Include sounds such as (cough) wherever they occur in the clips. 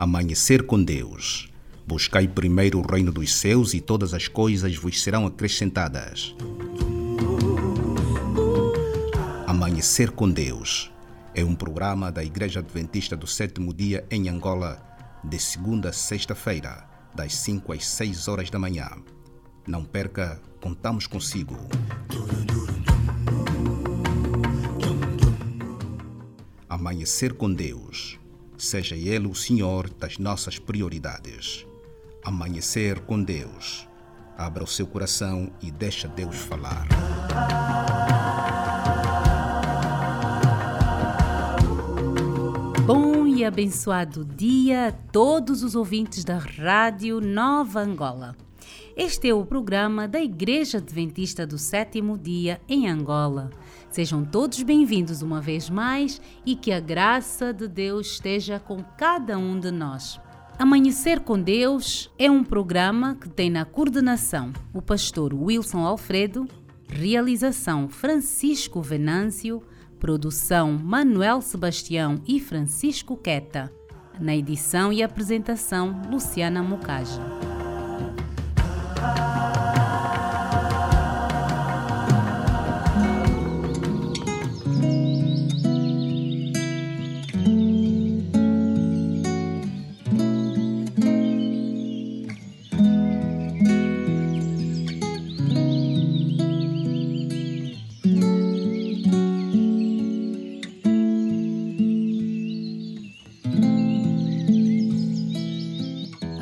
Amanhecer com Deus. Buscai primeiro o reino dos céus e todas as coisas vos serão acrescentadas. Amanhecer com Deus é um programa da Igreja Adventista do Sétimo Dia em Angola, de segunda a sexta-feira, das 5 às 6 horas da manhã. Não perca, contamos consigo. Amanhecer com Deus. Seja Ele o Senhor das nossas prioridades. Amanhecer com Deus. Abra o seu coração e deixa Deus falar. Bom e abençoado dia a todos os ouvintes da Rádio Nova Angola. Este é o programa da Igreja Adventista do Sétimo Dia em Angola. Sejam todos bem-vindos uma vez mais e que a graça de Deus esteja com cada um de nós. Amanhecer com Deus é um programa que tem na coordenação o pastor Wilson Alfredo, realização Francisco Venâncio, produção Manuel Sebastião e Francisco Queta, na edição e apresentação Luciana Mucaja.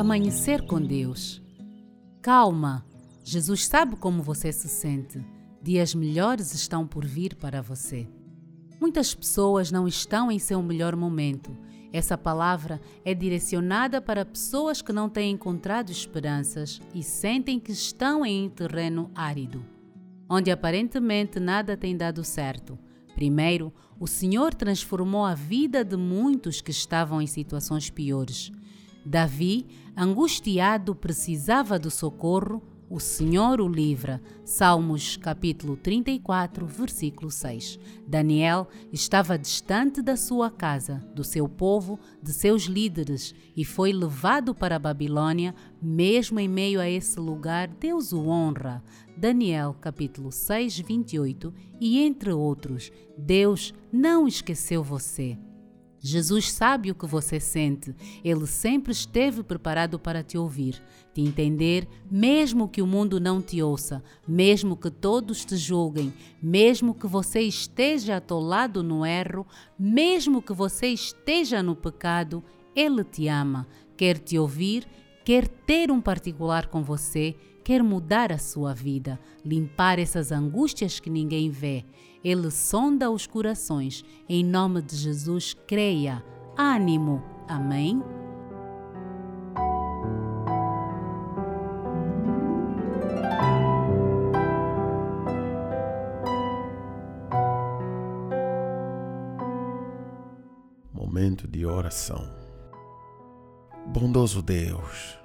Amanhecer com Deus. Calma, Jesus sabe como você se sente. Dias melhores estão por vir para você. Muitas pessoas não estão em seu melhor momento. Essa palavra é direcionada para pessoas que não têm encontrado esperanças e sentem que estão em terreno árido, onde aparentemente nada tem dado certo. Primeiro, o Senhor transformou a vida de muitos que estavam em situações piores. Davi, angustiado, precisava do socorro, o Senhor o livra. Salmos capítulo 34, versículo 6. Daniel estava distante da sua casa, do seu povo, de seus líderes e foi levado para a Babilônia. Mesmo em meio a esse lugar, Deus o honra. Daniel capítulo 6, 28 e entre outros. Deus não esqueceu você. Jesus sabe o que você sente. Ele sempre esteve preparado para te ouvir, te entender, mesmo que o mundo não te ouça, mesmo que todos te julguem, mesmo que você esteja atolado no erro, mesmo que você esteja no pecado, Ele te ama, quer te ouvir, quer ter um particular com você, quer mudar a sua vida, limpar essas angústias que ninguém vê. Ele sonda os corações. Em nome de Jesus, creia. Ânimo. Amém. Momento de oração. Bondoso Deus,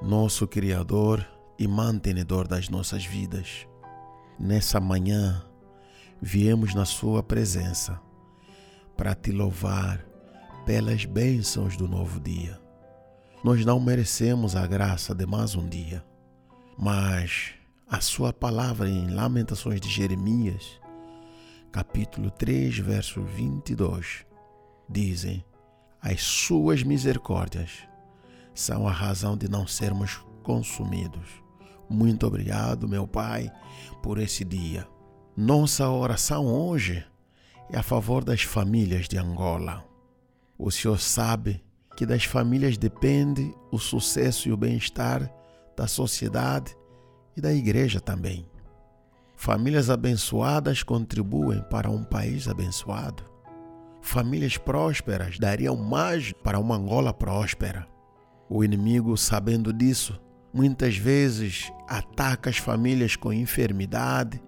nosso Criador e mantenedor das nossas vidas, nessa manhã viemos na Sua presença para te louvar pelas bênçãos do novo dia. Nós não merecemos a graça de mais um dia, mas a Sua palavra em Lamentações de Jeremias, capítulo 3, verso 22, dizem: As Suas misericórdias são a razão de não sermos consumidos. Muito obrigado, meu Pai, por esse dia. Nossa oração hoje é a favor das famílias de Angola. O Senhor sabe que das famílias depende o sucesso e o bem-estar da sociedade e da igreja também. Famílias abençoadas contribuem para um país abençoado. Famílias prósperas dariam mais para uma Angola próspera. O inimigo, sabendo disso, muitas vezes ataca as famílias com enfermidade,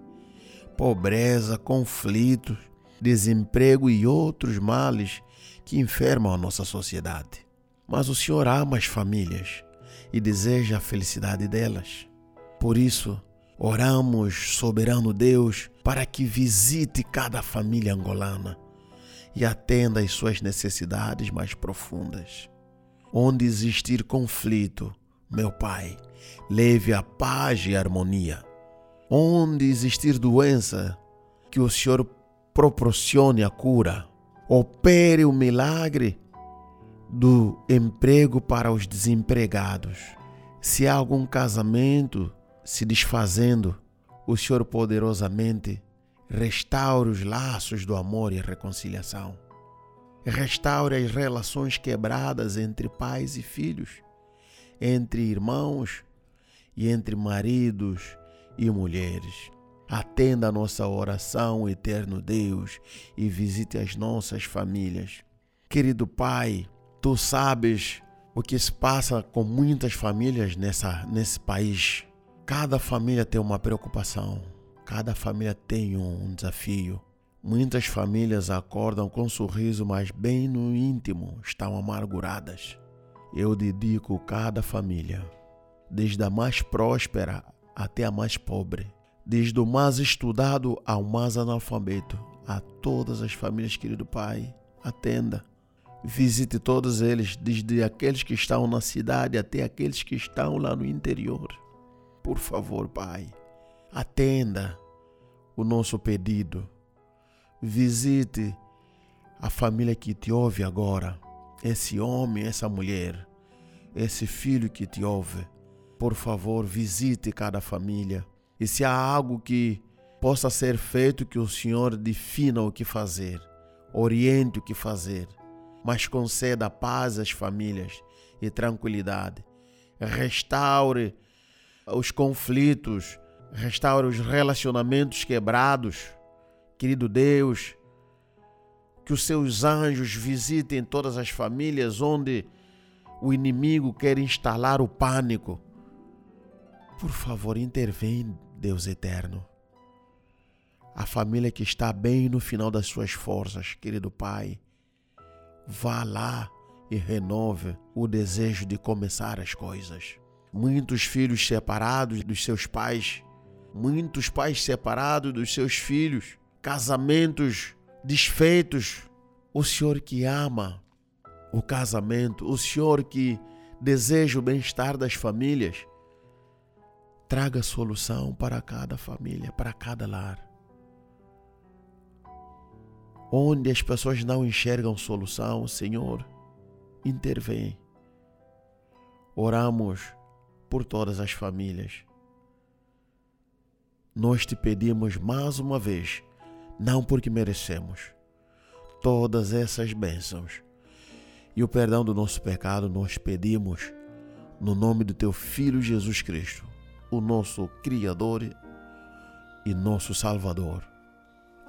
pobreza, conflitos, desemprego e outros males que enfermam a nossa sociedade. Mas o Senhor ama as famílias e deseja a felicidade delas. Por isso, oramos, soberano Deus, para que visite cada família angolana e atenda às suas necessidades mais profundas. Onde existir conflito, meu Pai, leve a paz e a harmonia. Onde existir doença, que o Senhor proporcione a cura. Opere o milagre do emprego para os desempregados. Se há algum casamento se desfazendo, o Senhor poderosamente restaure os laços do amor e reconciliação. Restaure as relações quebradas entre pais e filhos, entre irmãos e entre maridos e mulheres. Atenda a nossa oração, eterno Deus, e visite as nossas famílias. Querido Pai, tu sabes o que se passa com muitas famílias nessa, nesse país. Cada família tem uma preocupação, cada família tem um desafio. Muitas famílias acordam com um sorriso, mas bem no íntimo estão amarguradas. Eu dedico cada família, desde a mais próspera até a mais pobre, desde o mais estudado ao mais analfabeto, a todas as famílias, querido Pai, atenda Visite todos eles, desde aqueles que estão na cidade até aqueles que estão lá no interior. Por favor, Pai, atenda o nosso pedido. Visite a família que te ouve agora, esse homem, essa mulher, esse filho que te ouve. Por favor, visite cada família. E se há algo que possa ser feito, que o Senhor defina o que fazer, oriente o que fazer mas conceda paz às famílias e tranquilidade. Restaure os conflitos, restaure os relacionamentos quebrados. Querido Deus, que os seus anjos visitem todas as famílias onde o inimigo quer instalar o pânico. Por favor, intervém, Deus eterno. A família que está bem no final das suas forças, querido Pai, vá lá e renove o desejo de começar as coisas. Muitos filhos separados dos seus pais, muitos pais separados dos seus filhos, casamentos desfeitos. O Senhor que ama o casamento, o Senhor que deseja o bem-estar das famílias, traga solução para cada família, para cada lar onde as pessoas não enxergam solução, Senhor, intervém. Oramos por todas as famílias. Nós te pedimos mais uma vez, não porque merecemos, todas essas bênçãos e o perdão do nosso pecado, nós pedimos no nome do teu Filho Jesus Cristo, o nosso Criador e nosso Salvador.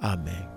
Amém.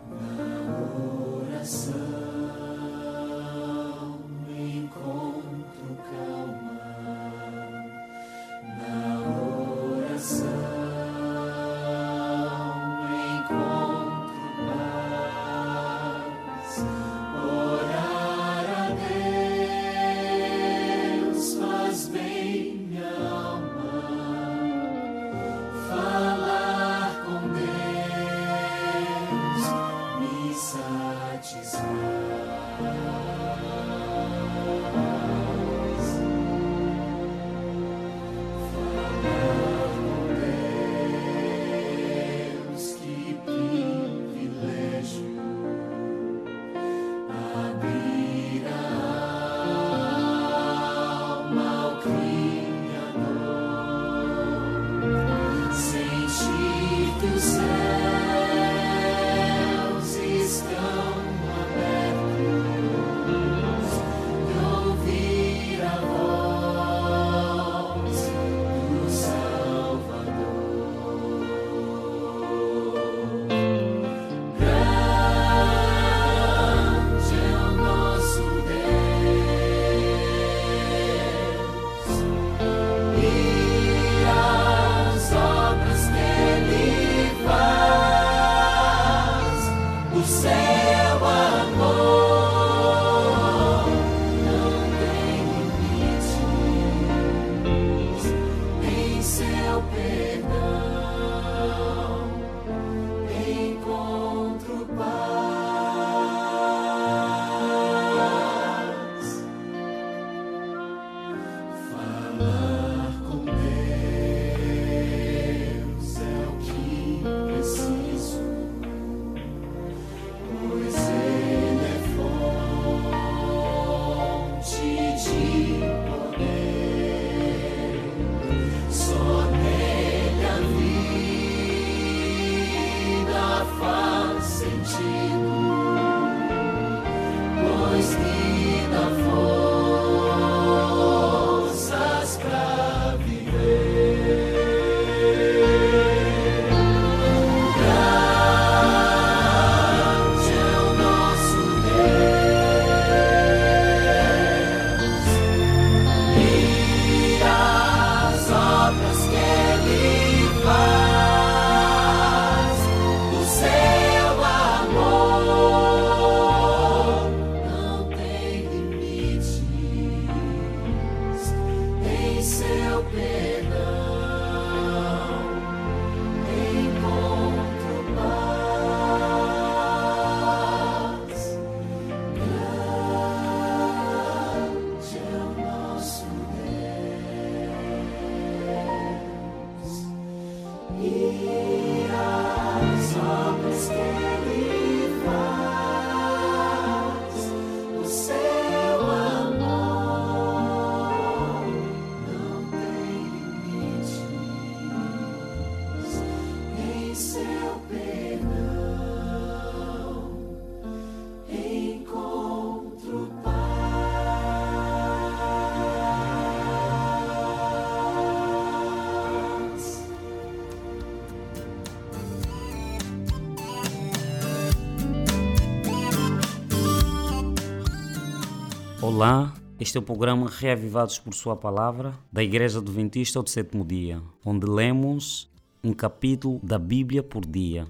Olá, este é o programa Reavivados por Sua Palavra da Igreja Adventista do Sétimo Dia, onde lemos um capítulo da Bíblia por dia.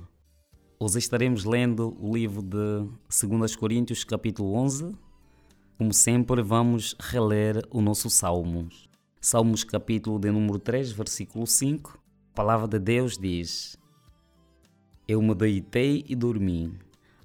Hoje estaremos lendo o livro de 2 Coríntios, capítulo 11. Como sempre, vamos reler o nosso Salmos. Salmos, capítulo de número 3, versículo 5. A palavra de Deus diz: Eu me deitei e dormi,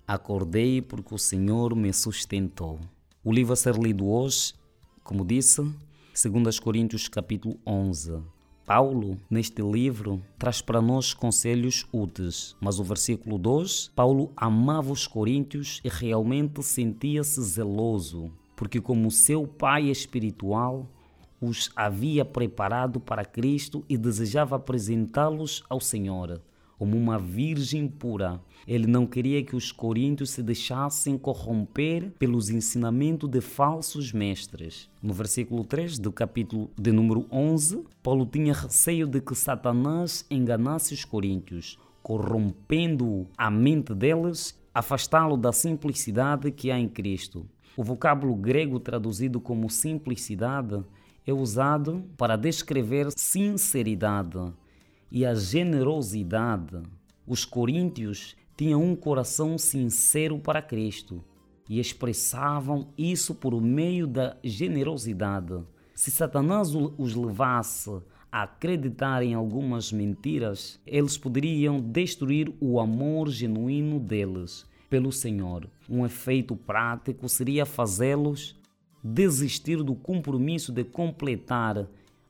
acordei porque o Senhor me sustentou. O livro a ser lido hoje, como disse, 2 Coríntios capítulo 11. Paulo, neste livro, traz para nós conselhos úteis, mas o versículo 2, Paulo amava os coríntios e realmente sentia-se zeloso, porque como seu pai espiritual, os havia preparado para Cristo e desejava apresentá-los ao Senhor como uma virgem pura. Ele não queria que os coríntios se deixassem corromper pelos ensinamentos de falsos mestres. No versículo 3 do capítulo de número 11, Paulo tinha receio de que Satanás enganasse os coríntios, corrompendo a mente deles, afastá-lo da simplicidade que há em Cristo. O vocábulo grego traduzido como simplicidade é usado para descrever sinceridade e a generosidade. Os coríntios tinham um coração sincero para Cristo e expressavam isso por meio da generosidade. Se Satanás os levasse a acreditar em algumas mentiras, eles poderiam destruir o amor genuíno deles pelo Senhor. Um efeito prático seria fazê-los desistir do compromisso de completar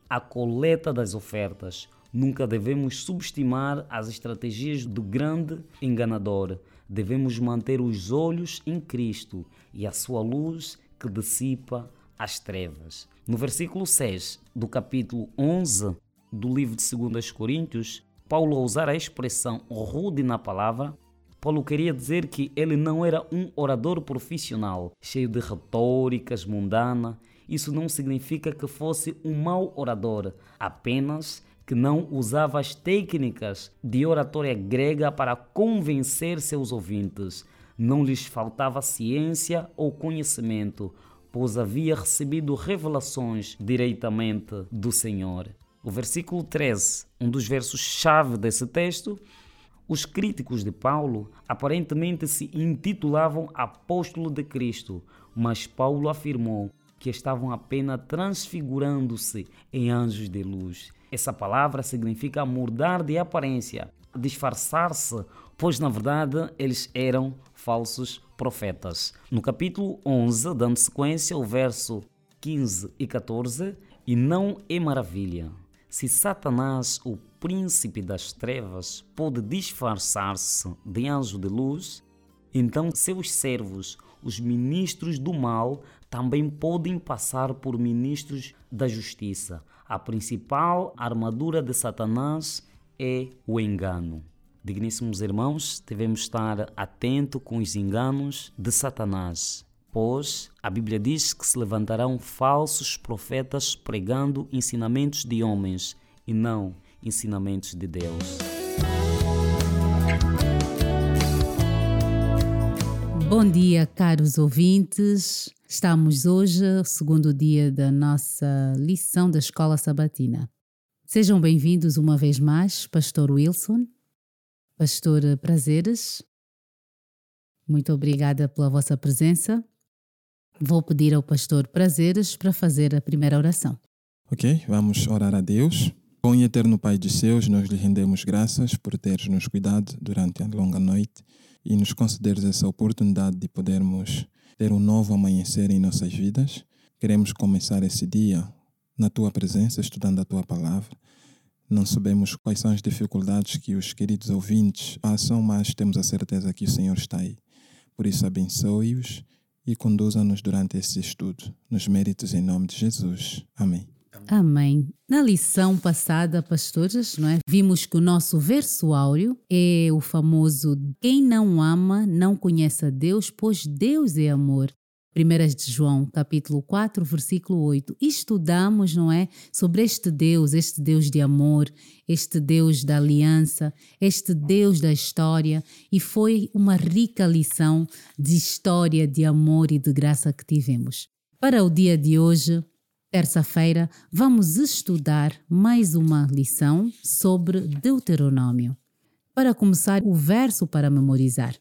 a coleta das ofertas Nunca devemos subestimar as estratégias do grande enganador. Devemos manter os olhos em Cristo e a sua luz que dissipa as trevas. No versículo 6 do capítulo 11 do livro de 2 Coríntios, Paulo, ao usar a expressão rude na palavra, Paulo queria dizer que ele não era um orador profissional, cheio de retóricas mundana. Isso não significa que fosse um mau orador, apenas que não usava as técnicas de oratória grega para convencer seus ouvintes. Não lhes faltava ciência ou conhecimento, pois havia recebido revelações diretamente do Senhor. O versículo 13, um dos versos-chave desse texto, os críticos de Paulo aparentemente se intitulavam apóstolo de Cristo, mas Paulo afirmou que estavam apenas transfigurando-se em anjos de luz. Essa palavra significa mudar de aparência, disfarçar-se, pois na verdade eles eram falsos profetas. No capítulo 11, dando sequência ao verso 15 e 14, e não é maravilha. Se Satanás, o príncipe das trevas, pode disfarçar-se de anjo de luz, então seus servos, os ministros do mal, também podem passar por ministros da justiça. A principal armadura de Satanás é o engano. Digníssimos irmãos, devemos estar atentos com os enganos de Satanás, pois a Bíblia diz que se levantarão falsos profetas pregando ensinamentos de homens e não ensinamentos de Deus. Bom dia, caros ouvintes. Estamos hoje, segundo dia da nossa lição da Escola Sabatina. Sejam bem-vindos uma vez mais, Pastor Wilson, Pastor Prazeres. Muito obrigada pela vossa presença. Vou pedir ao Pastor Prazeres para fazer a primeira oração. Ok, vamos orar a Deus. Bom e eterno Pai de Deus, nós lhe rendemos graças por teres nos cuidado durante a longa noite e nos concederes essa oportunidade de podermos ter um novo amanhecer em nossas vidas. Queremos começar esse dia na tua presença, estudando a tua palavra. Não sabemos quais são as dificuldades que os queridos ouvintes passam, mas temos a certeza que o Senhor está aí. Por isso, abençoe-os e conduza-nos durante esse estudo. Nos méritos em nome de Jesus. Amém. Amém. Na lição passada, pastores, não é? vimos que o nosso verso áureo é o famoso quem não ama não conhece a Deus, pois Deus é amor. 1 de João, capítulo 4, versículo 8. E estudamos, não é, sobre este Deus, este Deus de amor, este Deus da aliança, este Deus da história, e foi uma rica lição de história, de amor e de graça que tivemos. Para o dia de hoje, terça-feira, vamos estudar mais uma lição sobre Deuteronômio. Para começar, o verso para memorizar.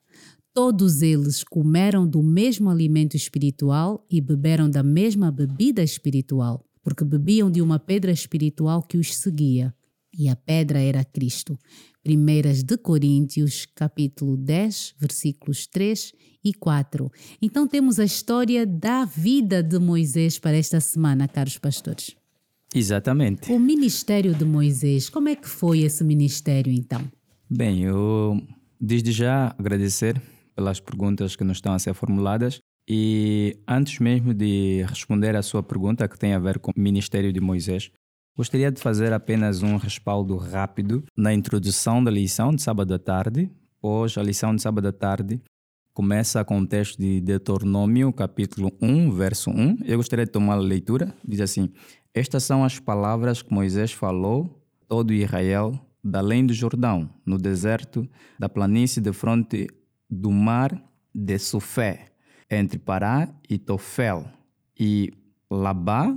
Todos eles comeram do mesmo alimento espiritual e beberam da mesma bebida espiritual, porque bebiam de uma pedra espiritual que os seguia, e a pedra era Cristo. Primeiras de Coríntios, capítulo 10, versículos 3 e 4. Então temos a história da vida de Moisés para esta semana, caros pastores. Exatamente. O ministério de Moisés, como é que foi esse ministério então? Bem, eu desde já agradecer pelas perguntas que nos estão a ser formuladas. E antes mesmo de responder à sua pergunta, que tem a ver com o ministério de Moisés, gostaria de fazer apenas um respaldo rápido na introdução da lição de sábado à tarde, pois a lição de sábado à tarde começa com o texto de Deuteronômio, capítulo 1, verso 1. Eu gostaria de tomar a leitura. Diz assim: Estas são as palavras que Moisés falou, todo Israel, da além do Jordão, no deserto da planície de fronte do mar de Sufé, entre Pará e Tofel, e Labá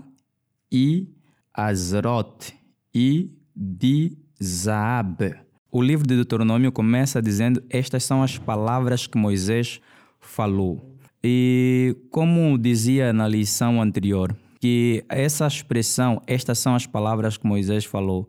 e Azerote e de Zaab. O livro de Deuteronômio começa dizendo: Estas são as palavras que Moisés falou. E como dizia na lição anterior, que essa expressão, estas são as palavras que Moisés falou,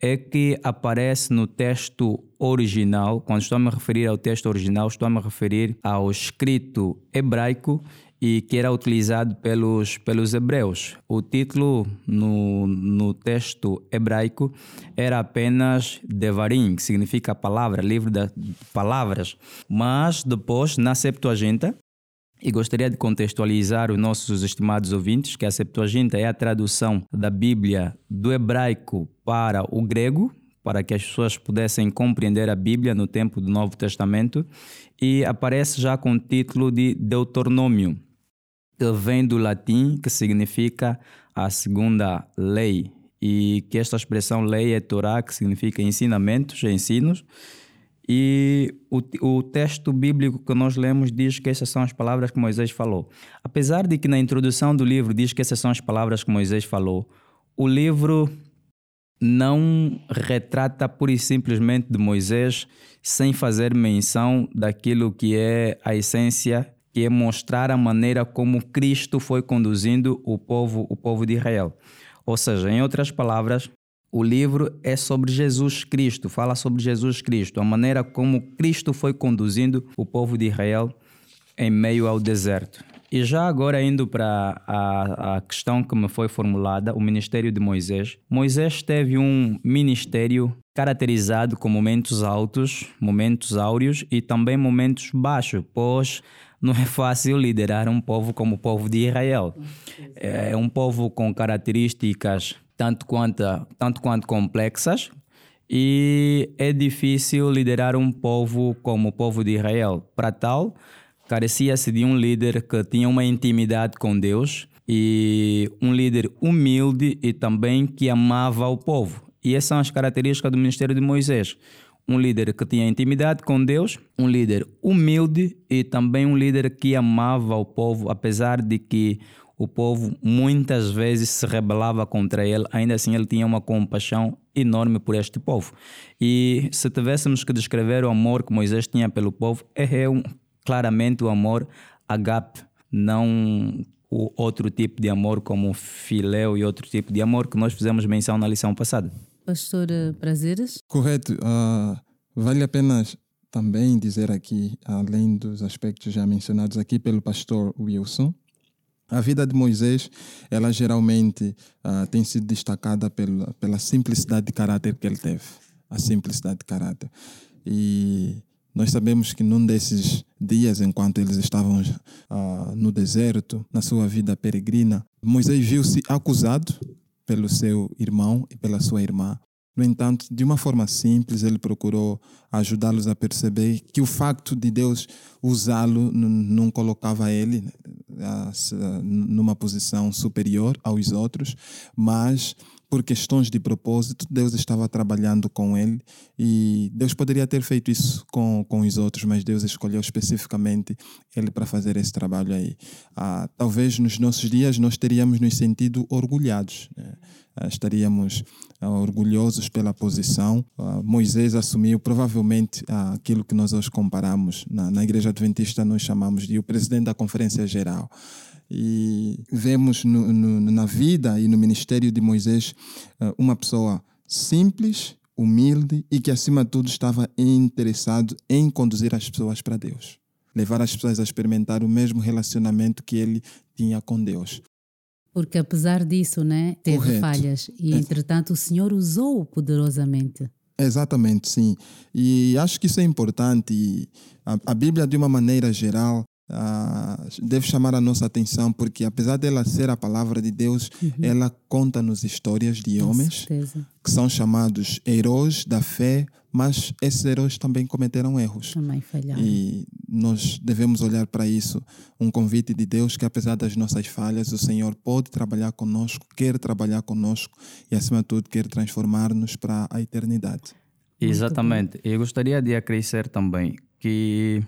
é que aparece no texto original. Quando estou a me referir ao texto original, estou a me referir ao escrito hebraico e que era utilizado pelos, pelos hebreus. O título no, no texto hebraico era apenas Devarim, que significa palavra, livro de palavras. Mas depois, na Septuaginta, e gostaria de contextualizar os nossos estimados ouvintes que a Septuaginta é a tradução da Bíblia do hebraico para o grego, para que as pessoas pudessem compreender a Bíblia no tempo do Novo Testamento, e aparece já com o título de Deuteronômio, vem do latim, que significa a segunda lei, e que esta expressão lei é Torá, que significa ensinamentos, ensinos, e o, o, texto bíblico que nós lemos diz que essas são as palavras que Moisés falou. Apesar de que na introdução do livro diz que essas são as palavras que Moisés falou, o livro não retrata pura e simplesmente de Moisés sem fazer menção daquilo que é a essência, que é mostrar a maneira como Cristo foi conduzindo o povo, o povo de Israel. Ou seja, em outras palavras, o livro é sobre Jesus Cristo, fala sobre Jesus Cristo, a maneira como Cristo foi conduzindo o povo de Israel em meio ao deserto. E já agora indo para a, a questão que me foi formulada, o ministério de Moisés. Moisés teve um ministério caracterizado com momentos altos, momentos áureos e também momentos baixos, pois não é fácil liderar um povo como o povo de Israel. É um povo com características tanto quanto, tanto quanto complexas, e é difícil liderar um povo como o povo de Israel. Para tal, carecia-se de um líder que tinha uma intimidade com Deus e um líder humilde e também que amava o povo. E essas são as características do ministério de Moisés. Um líder que tinha intimidade com Deus, um líder humilde e também um líder que amava o povo, apesar de que o povo muitas vezes se rebelava contra ele, ainda assim ele tinha uma compaixão enorme por este povo. E se tivéssemos que descrever o amor que Moisés tinha pelo povo, é um, claramente o amor agape, não o outro tipo de amor como filéu e outro tipo de amor que nós fizemos menção na lição passada. Pastor eh, Prazeres? Correto. Uh, vale a pena também dizer aqui, além dos aspectos já mencionados aqui pelo pastor Wilson, a vida de Moisés, ela geralmente uh, tem sido destacada pela, pela simplicidade de caráter que ele teve. A simplicidade de caráter. E nós sabemos que num desses dias, enquanto eles estavam uh, no deserto, na sua vida peregrina, Moisés viu-se acusado pelo seu irmão e pela sua irmã. No entanto, de uma forma simples, ele procurou ajudá-los a perceber que o facto de Deus usá-lo não colocava ele né, numa posição superior aos outros, mas por questões de propósito, Deus estava trabalhando com ele e Deus poderia ter feito isso com, com os outros, mas Deus escolheu especificamente ele para fazer esse trabalho aí. Ah, talvez nos nossos dias nós teríamos nos sentido orgulhados, né? ah, estaríamos ah, orgulhosos pela posição. Ah, Moisés assumiu provavelmente ah, aquilo que nós hoje comparamos na, na Igreja Adventista, nós chamamos de o presidente da Conferência Geral e vemos no, no, na vida e no ministério de Moisés uh, uma pessoa simples, humilde e que, acima de tudo, estava interessado em conduzir as pessoas para Deus. Levar as pessoas a experimentar o mesmo relacionamento que ele tinha com Deus. Porque apesar disso, né, teve Correto. falhas e, É. entretanto, o Senhor usou poderosamente. Exatamente, sim. E acho que isso é importante. A, a Bíblia, de uma maneira geral, ah, deve chamar a nossa atenção, porque apesar dela ser a palavra de Deus, ela conta-nos histórias de Com homens certeza. que são chamados heróis da fé, mas esses heróis também cometeram erros. Também falharam. E nós devemos olhar para isso, um convite de Deus que apesar das nossas falhas, o Senhor pode trabalhar conosco, quer trabalhar conosco e acima de tudo quer transformar-nos para a eternidade. Exatamente. Eu gostaria de acrescer também que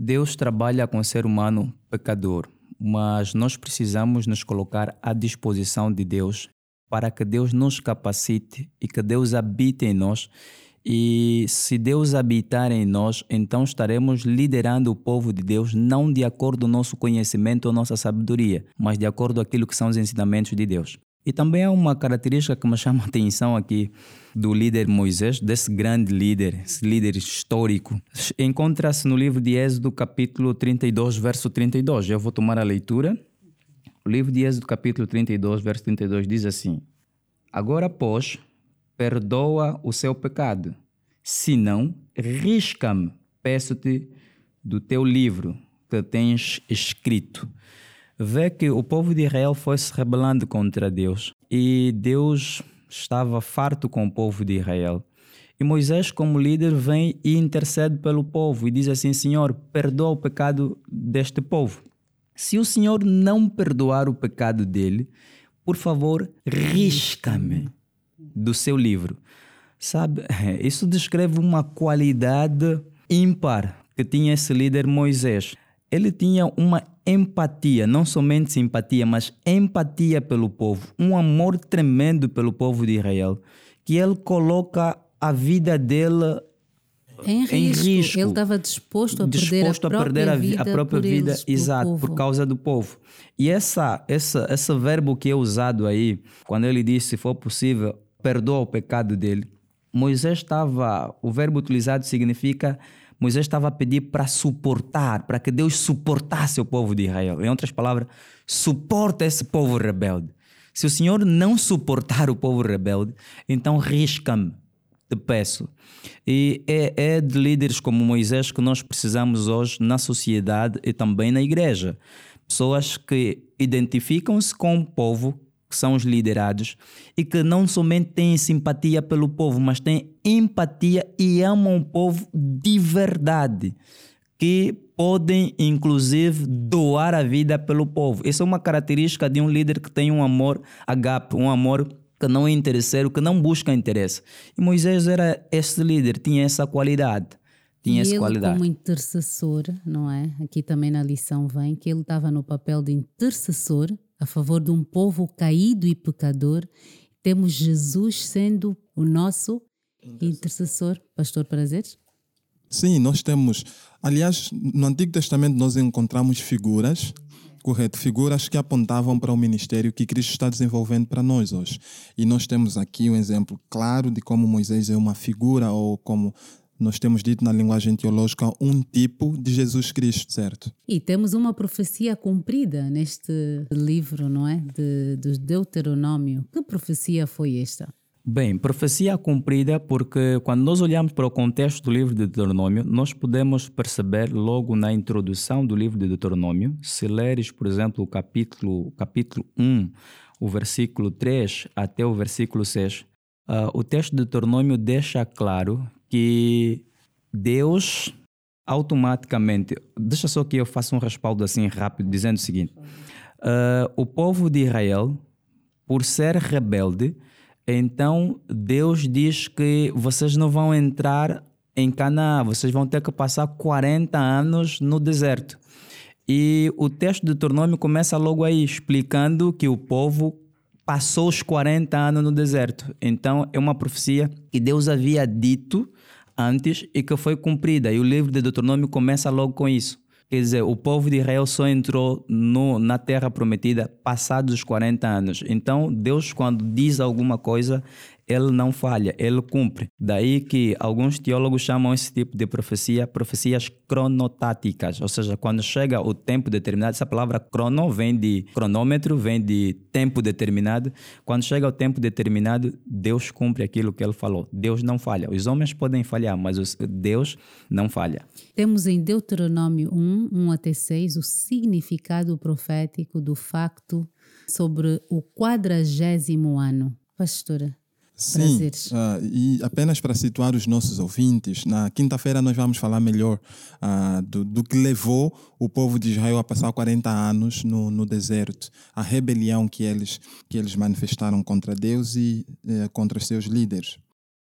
Deus trabalha com o ser humano pecador, mas nós precisamos nos colocar à disposição de Deus para que Deus nos capacite e que Deus habite em nós. E se Deus habitar em nós, então estaremos liderando o povo de Deus não de acordo com o nosso conhecimento ou nossa sabedoria, mas de acordo com aquilo que são os ensinamentos de Deus. E também há uma característica que me chama a atenção aqui do líder Moisés, desse grande líder, esse líder histórico. Encontra-se no livro de Êxodo, capítulo 32, verso 32. Eu vou tomar a leitura. O livro de Êxodo, capítulo 32, verso 32 diz assim: Agora, pois, perdoa o seu pecado. Se não, risca-me, peço-te, do teu livro que tens escrito vê que o povo de Israel foi se rebelando contra Deus e Deus estava farto com o povo de Israel. E Moisés, como líder, vem e intercede pelo povo e diz assim: Senhor, perdoa o pecado deste povo. Se o Senhor não perdoar o pecado dele, por favor, risca-me do seu livro. Sabe, (laughs) isso descreve uma qualidade ímpar que tinha esse líder Moisés. Ele tinha uma empatia, não somente simpatia, mas empatia pelo povo, um amor tremendo pelo povo de Israel, que ele coloca a vida dele Em risco. em risco. Ele estava disposto a perder disposto a a, própria perder a, vi- vida, a própria por vida, eles, exato, por causa do povo. E essa, essa, esse verbo que é usado aí, quando ele diz, se for possível, perdoa o pecado dele, Moisés estava, o verbo utilizado significa, Moisés estava a pedir para suportar, para que Deus suportasse o povo de Israel. Em outras palavras, suporta esse povo rebelde. Se o Senhor não suportar o povo rebelde, então risca-me te peço. E é, é de líderes como Moisés que nós precisamos hoje na sociedade e também na igreja. Pessoas que identificam-se com o povo, que são os liderados, e que não somente têm simpatia pelo povo, mas têm empatia e amam o povo de verdade. Que podem, inclusive, doar a vida pelo povo. Essa é uma característica de um líder que tem um amor agape, um amor que não é interesseiro, que não busca interesse. E Moisés era esse líder, tinha essa qualidade. Tinha e essa ele, qualidade. como intercessor, não é? Aqui também na lição vem que ele estava no papel de intercessor a favor de um povo caído e pecador. Temos Jesus sendo o nosso intercessor. Pastor Prazeres? Sim, nós temos. Aliás, no Antigo Testamento nós encontramos figuras, correto, figuras que apontavam para o ministério que Cristo está desenvolvendo para nós hoje. E nós temos aqui um exemplo claro de como Moisés é uma figura, ou como nós temos dito na linguagem teológica, um tipo de Jesus Cristo, certo? E temos uma profecia cumprida neste livro, não é? De, do Deuteronômio. Que profecia foi esta? Bem, profecia cumprida porque quando nós olhamos para o contexto do livro de Deuteronômio, nós podemos perceber logo na introdução do livro de Deuteronômio, se leres, por exemplo, o capítulo, capítulo 1, o versículo 3 até o versículo 6, ah, o texto de Deuteronômio deixa claro que Deus automaticamente, deixa só que eu faça um respaldo assim rápido, dizendo o seguinte: ah, o povo de Israel, por ser rebelde, Então Deus diz que vocês não vão entrar em Canaã, vocês vão ter que passar 40 anos no deserto. E o texto do Deuteronômio começa logo aí, explicando que o povo passou os 40 anos no deserto. Então é uma profecia que Deus havia dito antes e que foi cumprida. E o livro de Deuteronômio começa logo com isso. Quer dizer, o povo de Israel só entrou no, na terra prometida passados os 40 anos. Então, Deus, quando diz alguma coisa, ele não falha, ele cumpre. Daí que alguns teólogos chamam esse tipo de profecia profecias cronotáticas, ou seja, quando chega o tempo determinado, essa palavra crono vem de cronômetro, vem de tempo determinado. Quando chega o tempo determinado, Deus cumpre aquilo que ele falou. Deus não falha. Os homens podem falhar, mas Deus não falha. Temos em Deuteronômio 1, 1 até 6, o significado profético do facto sobre o quadragésimo ano. Pastora. Sim, uh, e apenas para situar os nossos ouvintes, na quinta-feira nós vamos falar melhor uh, do, do, que levou o povo de Israel a passar 40 anos no, no deserto, a rebelião que eles, que eles manifestaram contra Deus e uh, contra seus líderes.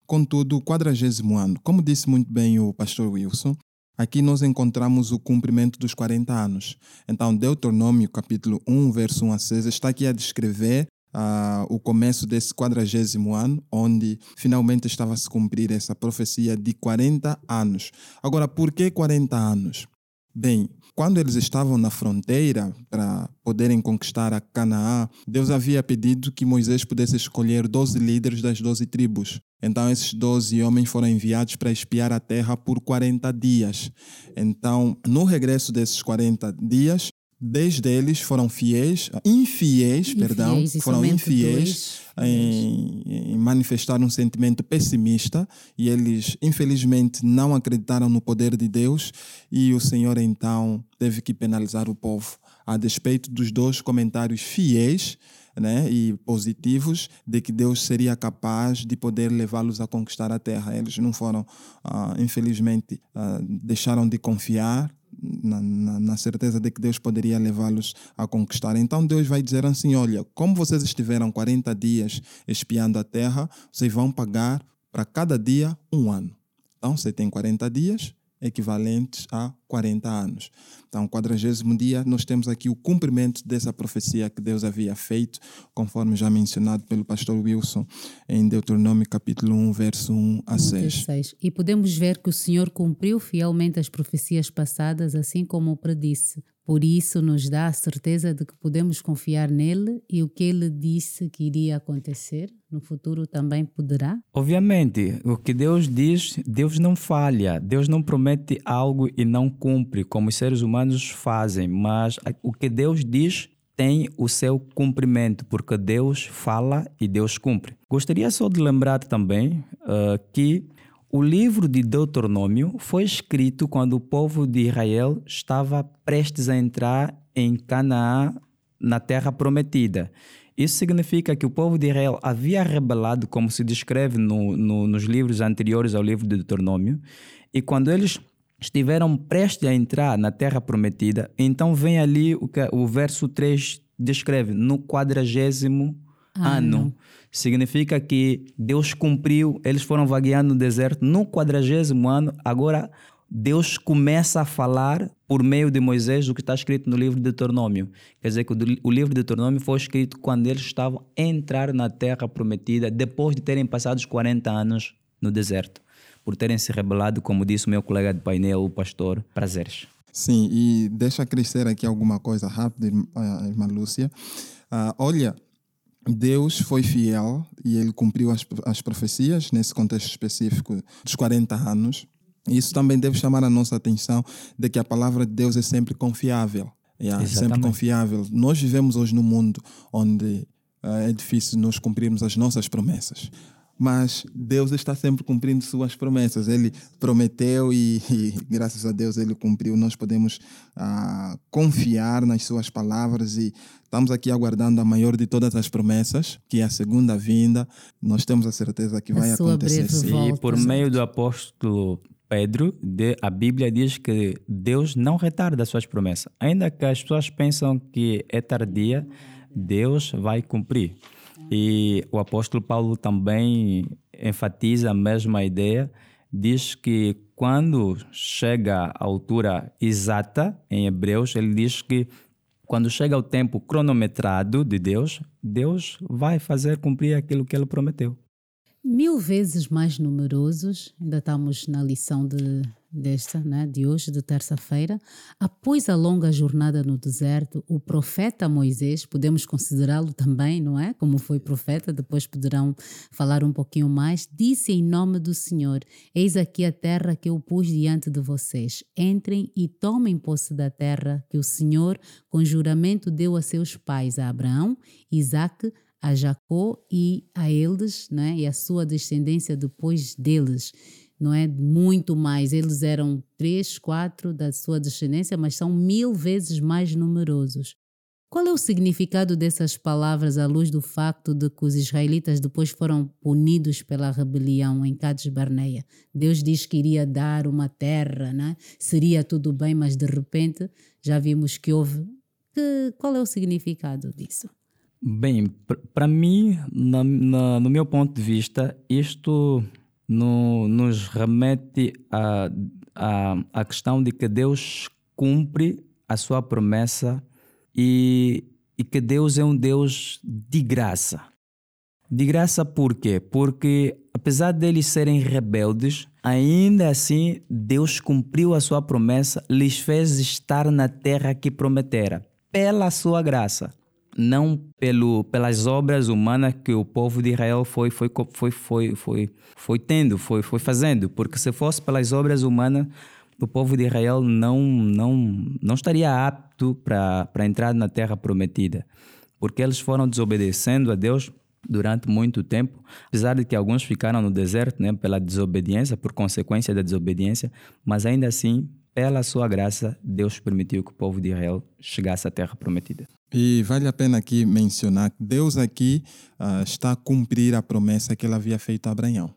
Contudo, o quadragésimo ano, como disse muito bem o pastor Wilson, aqui nós encontramos o cumprimento dos 40 anos. Então, Deuteronômio, capítulo 1, verso 1 a 6, está aqui a descrever uh, o começo desse quadragésimo ano, onde finalmente estava a se cumprir essa profecia de 40 anos. Agora, por que 40 anos? Bem, quando eles estavam na fronteira para poderem conquistar a Canaã, Deus havia pedido que Moisés pudesse escolher 12 líderes das 12 tribos. Então, esses 12 homens foram enviados para espiar a terra por 40 dias. Então, no regresso desses 40 dias, Dez deles foram fiéis, infiéis, infiéis perdão, foram infiéis em, em, manifestar um sentimento pessimista e eles, infelizmente, não acreditaram no poder de Deus e o Senhor então teve que penalizar o povo, a despeito dos dois comentários fiéis né, e positivos de que Deus seria capaz de poder levá-los a conquistar a terra. Eles não foram, uh, infelizmente, uh, deixaram de confiar na, na, na, certeza de que Deus poderia levá-los a conquistar. Então Deus vai dizer assim: olha, como vocês estiveram 40 dias espiando a terra, vocês vão pagar para cada dia um ano. Então você tem 40 dias, equivalentes a 40 anos. Então, quadragésimo dia, nós temos aqui o cumprimento dessa profecia que Deus havia feito, conforme já mencionado pelo pastor Wilson em Deuteronômio capítulo 1, verso 1 a 6. 6. E podemos ver que o Senhor cumpriu fielmente as profecias passadas, assim como o predisse. Por isso, nos dá a certeza de que podemos confiar nele e o que ele disse que iria acontecer no futuro também poderá? Obviamente, o que Deus diz, Deus não falha. Deus não promete algo e não cumpre, como os seres humanos fazem. Mas o que Deus diz tem o seu cumprimento, porque Deus fala e Deus cumpre. Gostaria só de lembrar também uh, que o livro de Deuteronômio foi escrito quando o povo de Israel estava prestes a entrar em Canaã, na terra prometida. Isso significa que o povo de Israel havia rebelado, como se descreve no, no, nos livros anteriores ao livro de Deuteronômio, e quando eles estiveram prestes a entrar na terra prometida, então vem ali o que o verso 3 descreve, no quadragésimo ano. ano significa que Deus cumpriu, eles foram vagueando no deserto no quadragésimo ano, agora Deus começa a falar por meio de Moisés o que está escrito no livro de Deuteronômio. Quer dizer que o livro de Deuteronômio foi escrito quando eles estavam a entrar na terra prometida, depois de terem passado os 40 anos no deserto, por terem se rebelado, como disse o meu colega de painel, o pastor Prazeres. Sim, e deixa crescer aqui alguma coisa rápida, irmã Lúcia. Uh, olha, Deus foi fiel e ele cumpriu as, as profecias nesse contexto específico dos 40 anos. Isso também deve chamar a nossa atenção de que a palavra de Deus é sempre confiável. Yeah, é sempre confiável. Nós vivemos hoje num mundo onde uh, é difícil nós cumprirmos as nossas promessas mas Deus está sempre cumprindo suas promessas. Ele prometeu e, e graças a Deus ele cumpriu. Nós podemos ah, confiar nas suas palavras e estamos aqui aguardando a maior de todas as promessas, que é a segunda vinda. Nós temos a certeza que a vai acontecer. Sim. E por meio do apóstolo Pedro, a Bíblia diz que Deus não retarda suas promessas. Ainda que as pessoas pensam que é tardia, Deus vai cumprir. E o apóstolo Paulo também enfatiza a mesma ideia, diz que quando chega a altura exata, em Hebreus, ele diz que quando chega o tempo cronometrado de Deus, Deus vai fazer cumprir aquilo que ele prometeu. Mil vezes mais numerosos, ainda estamos na lição de, desta, né, de hoje, de terça-feira. Após a longa jornada no deserto, o profeta Moisés, podemos considerá-lo também, não é? Como foi profeta, depois poderão falar um pouquinho mais, disse em nome do Senhor: Eis aqui a terra que eu pus diante de vocês. Entrem e tomem posse da terra que o Senhor, com juramento, deu a seus pais, a Abraão, Isaque, a Jacó e a eles, né, e a sua descendência depois deles. Não é muito mais, eles eram três, quatro da sua descendência, mas são mil vezes mais numerosos. Qual é o significado dessas palavras à luz do facto de que os israelitas depois foram punidos pela rebelião em Cades Barneia? Deus diz que iria dar uma terra, né? seria tudo bem, mas de repente já vimos que houve. Que, qual é o significado disso? Bem, para mim, na, na, no meu ponto de vista, isto no, nos remete à a, a, a, questão de que Deus cumpre a sua promessa e, e que Deus é um Deus de graça. De graça por quê? Porque apesar deles serem rebeldes, ainda assim Deus cumpriu a sua promessa, lhes fez estar na terra que prometera, pela sua graça não pelo, pelas obras humanas que o povo de Israel foi, foi, foi, foi, foi, foi tendo, foi, foi fazendo. Porque se fosse pelas obras humanas, o povo de Israel não, não, não estaria apto para entrar na terra prometida. Porque eles foram desobedecendo a Deus durante muito tempo, apesar de que alguns ficaram no deserto né, pela desobediência, por consequência da desobediência, mas ainda assim, pela sua graça, Deus permitiu que o povo de Israel chegasse à terra prometida. E vale a pena aqui mencionar que Deus aqui uh, está a cumprir a promessa que ele havia feito a Abraão.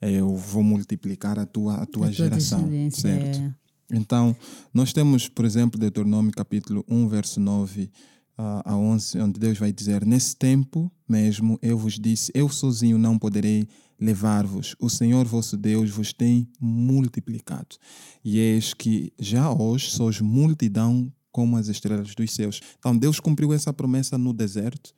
Eu vou multiplicar a tua, a tua a geração. Certo? É. Então, nós temos, por exemplo, Deuteronômio capítulo 1, verso 9 uh, a 11, onde Deus vai dizer: Nesse tempo mesmo eu vos disse, eu sozinho não poderei levar-vos. O Senhor vosso Deus vos tem multiplicado. E eis que já hoje sois multidão como as estrelas dos céus. Então Deus cumpriu essa promessa no deserto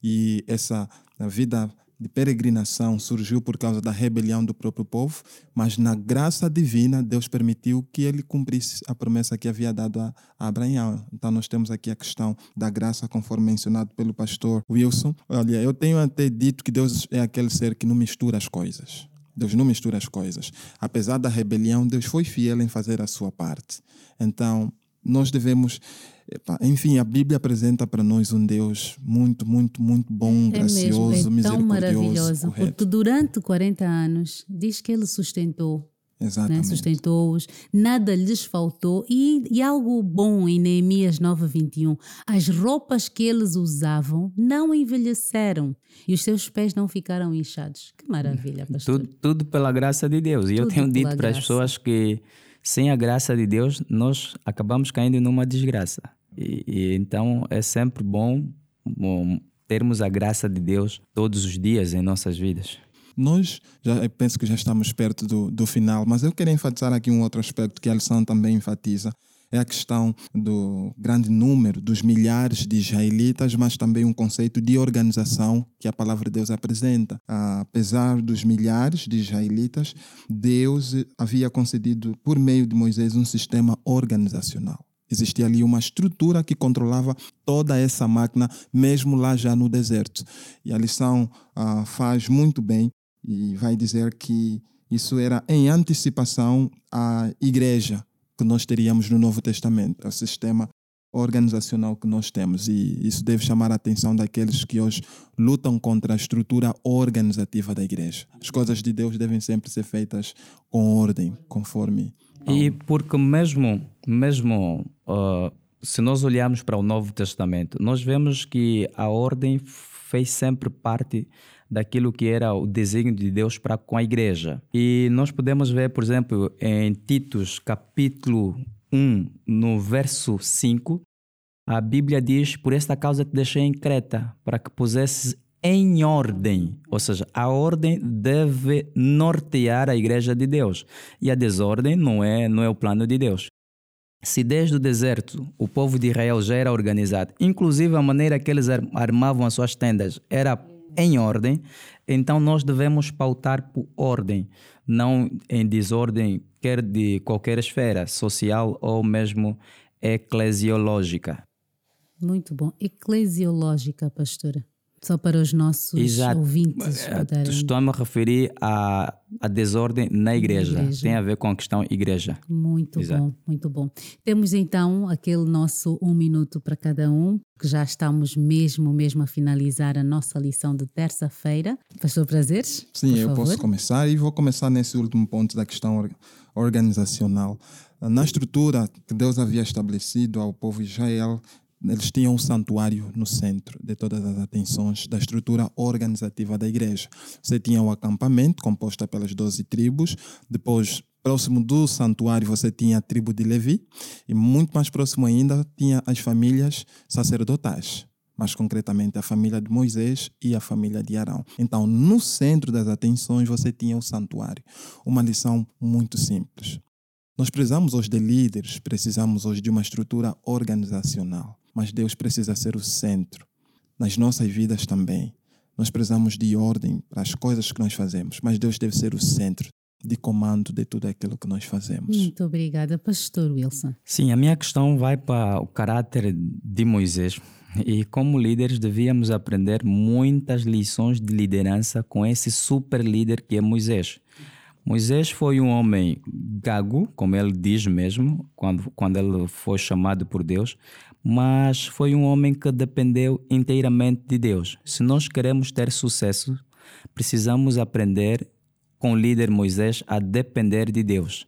e essa vida de peregrinação surgiu por causa da rebelião do próprio povo, mas na graça divina Deus permitiu que ele cumprisse a promessa que havia dado a, Abraão. Então nós temos aqui a questão da graça, conforme mencionado pelo pastor Wilson. Olha, eu tenho até dito que Deus é aquele ser que não mistura as coisas. Deus não mistura as coisas. Apesar da rebelião, Deus foi fiel em fazer a sua parte. Então, nós devemos. Enfim, a Bíblia apresenta para nós um Deus muito, muito, muito bom, é gracioso, mesmo, é tão maravilhoso, correto. porque durante 40 anos diz que ele sustentou né? Exatamente. Né? Sustentou-os, nada lhes faltou. E, e, algo bom em Neemias 9,21: as roupas que eles usavam não envelheceram e os seus pés não ficaram inchados. Que maravilha, pastor. Tudo, tudo pela graça de Deus. E eu tenho dito para as pessoas que sem a graça de Deus, nós acabamos caindo numa desgraça. E, e então é sempre bom, bom termos a graça de Deus todos os dias em nossas vidas. Nós, já, penso que já estamos perto do, do final, mas eu quero enfatizar aqui um outro aspecto que a lição também enfatiza, é a questão do grande número, dos milhares de israelitas, mas também um conceito de organização que a palavra de Deus apresenta. Apesar dos milhares de israelitas, Deus havia concedido, por meio de Moisés, um sistema organizacional. Existia ali uma estrutura que controlava toda essa máquina, mesmo lá já no deserto. E a lição ah, faz muito bem e vai dizer que isso era em antecipação à igreja que nós teríamos no Novo Testamento, o sistema organizacional que nós temos e isso deve chamar a atenção daqueles que hoje lutam contra a estrutura organizativa da igreja. As coisas de Deus devem sempre ser feitas com ordem, conforme. E porque mesmo mesmo uh, se nós olharmos para o Novo Testamento, nós vemos que a ordem fez sempre parte daquilo que era o desígnio de Deus para com a igreja. E nós podemos ver, por exemplo, em Titos, capítulo 1, no verso 5, a Bíblia diz: Por esta causa te deixei em Creta, para que pusesses em ordem, ou seja, a ordem deve nortear a igreja de Deus e a desordem não é não é o plano de Deus. Se desde o deserto o povo de Israel já era organizado, inclusive a maneira que eles armavam as suas tendas era em ordem, então nós devemos pautar por ordem, não em desordem, quer de qualquer esfera, social ou mesmo eclesiológica. Muito bom. Eclesiológica, pastora. Só para os nossos Exato. ouvintes eh, poderem... Estou-me a referir à, à desordem na igreja. na igreja. Tem a ver com a questão igreja. Muito Exato. bom, muito bom. Temos então aquele nosso um minuto para cada um, que já estamos mesmo, mesmo a finalizar a nossa lição de terça-feira. Pastor Prazeres? Sim, eu favor. posso começar e vou começar nesse último ponto da questão organizacional. Na estrutura que Deus havia estabelecido ao povo de Israel, eles tinham um santuário no centro de todas as atenções da estrutura organizativa da igreja. Você tinha o acampamento, composto pelas 12 tribos, depois, próximo do santuário, você tinha a tribo de Levi, e muito mais próximo ainda, tinha as famílias sacerdotais mais concretamente a família de Moisés e a família de Arão. Então, no centro das atenções, você tinha o santuário. Uma lição muito simples. Nós precisamos hoje de líderes, precisamos hoje de uma estrutura organizacional mas Deus precisa ser o centro. Nas nossas vidas também. Nós precisamos de ordem para as coisas que nós fazemos, mas Deus deve ser o centro de comando de tudo aquilo que nós fazemos. Muito obrigada, Pastor Wilson. Sim, a minha questão vai para o caráter de Moisés. E como líderes devíamos aprender muitas lições de liderança com esse super líder que é Moisés. Moisés foi um homem gago, como ele diz mesmo, quando, quando ele foi chamado por Deus, mas foi um homem que dependeu inteiramente de Deus. Se nós queremos ter sucesso, precisamos aprender com o líder Moisés a depender de Deus.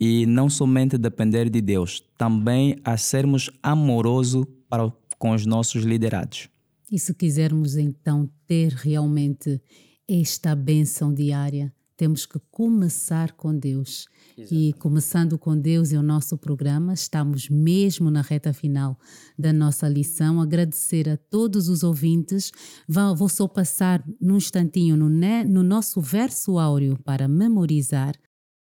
E não somente depender de Deus, também a sermos amorosos para, com os nossos liderados. E se quisermos então ter realmente esta bênção diária, temos que começar com Deus. E começando com Deus e o nosso programa, estamos mesmo na reta final da nossa lição. Agradecer a todos os ouvintes. Vou só passar num instantinho no, no nosso verso áureo para memorizar.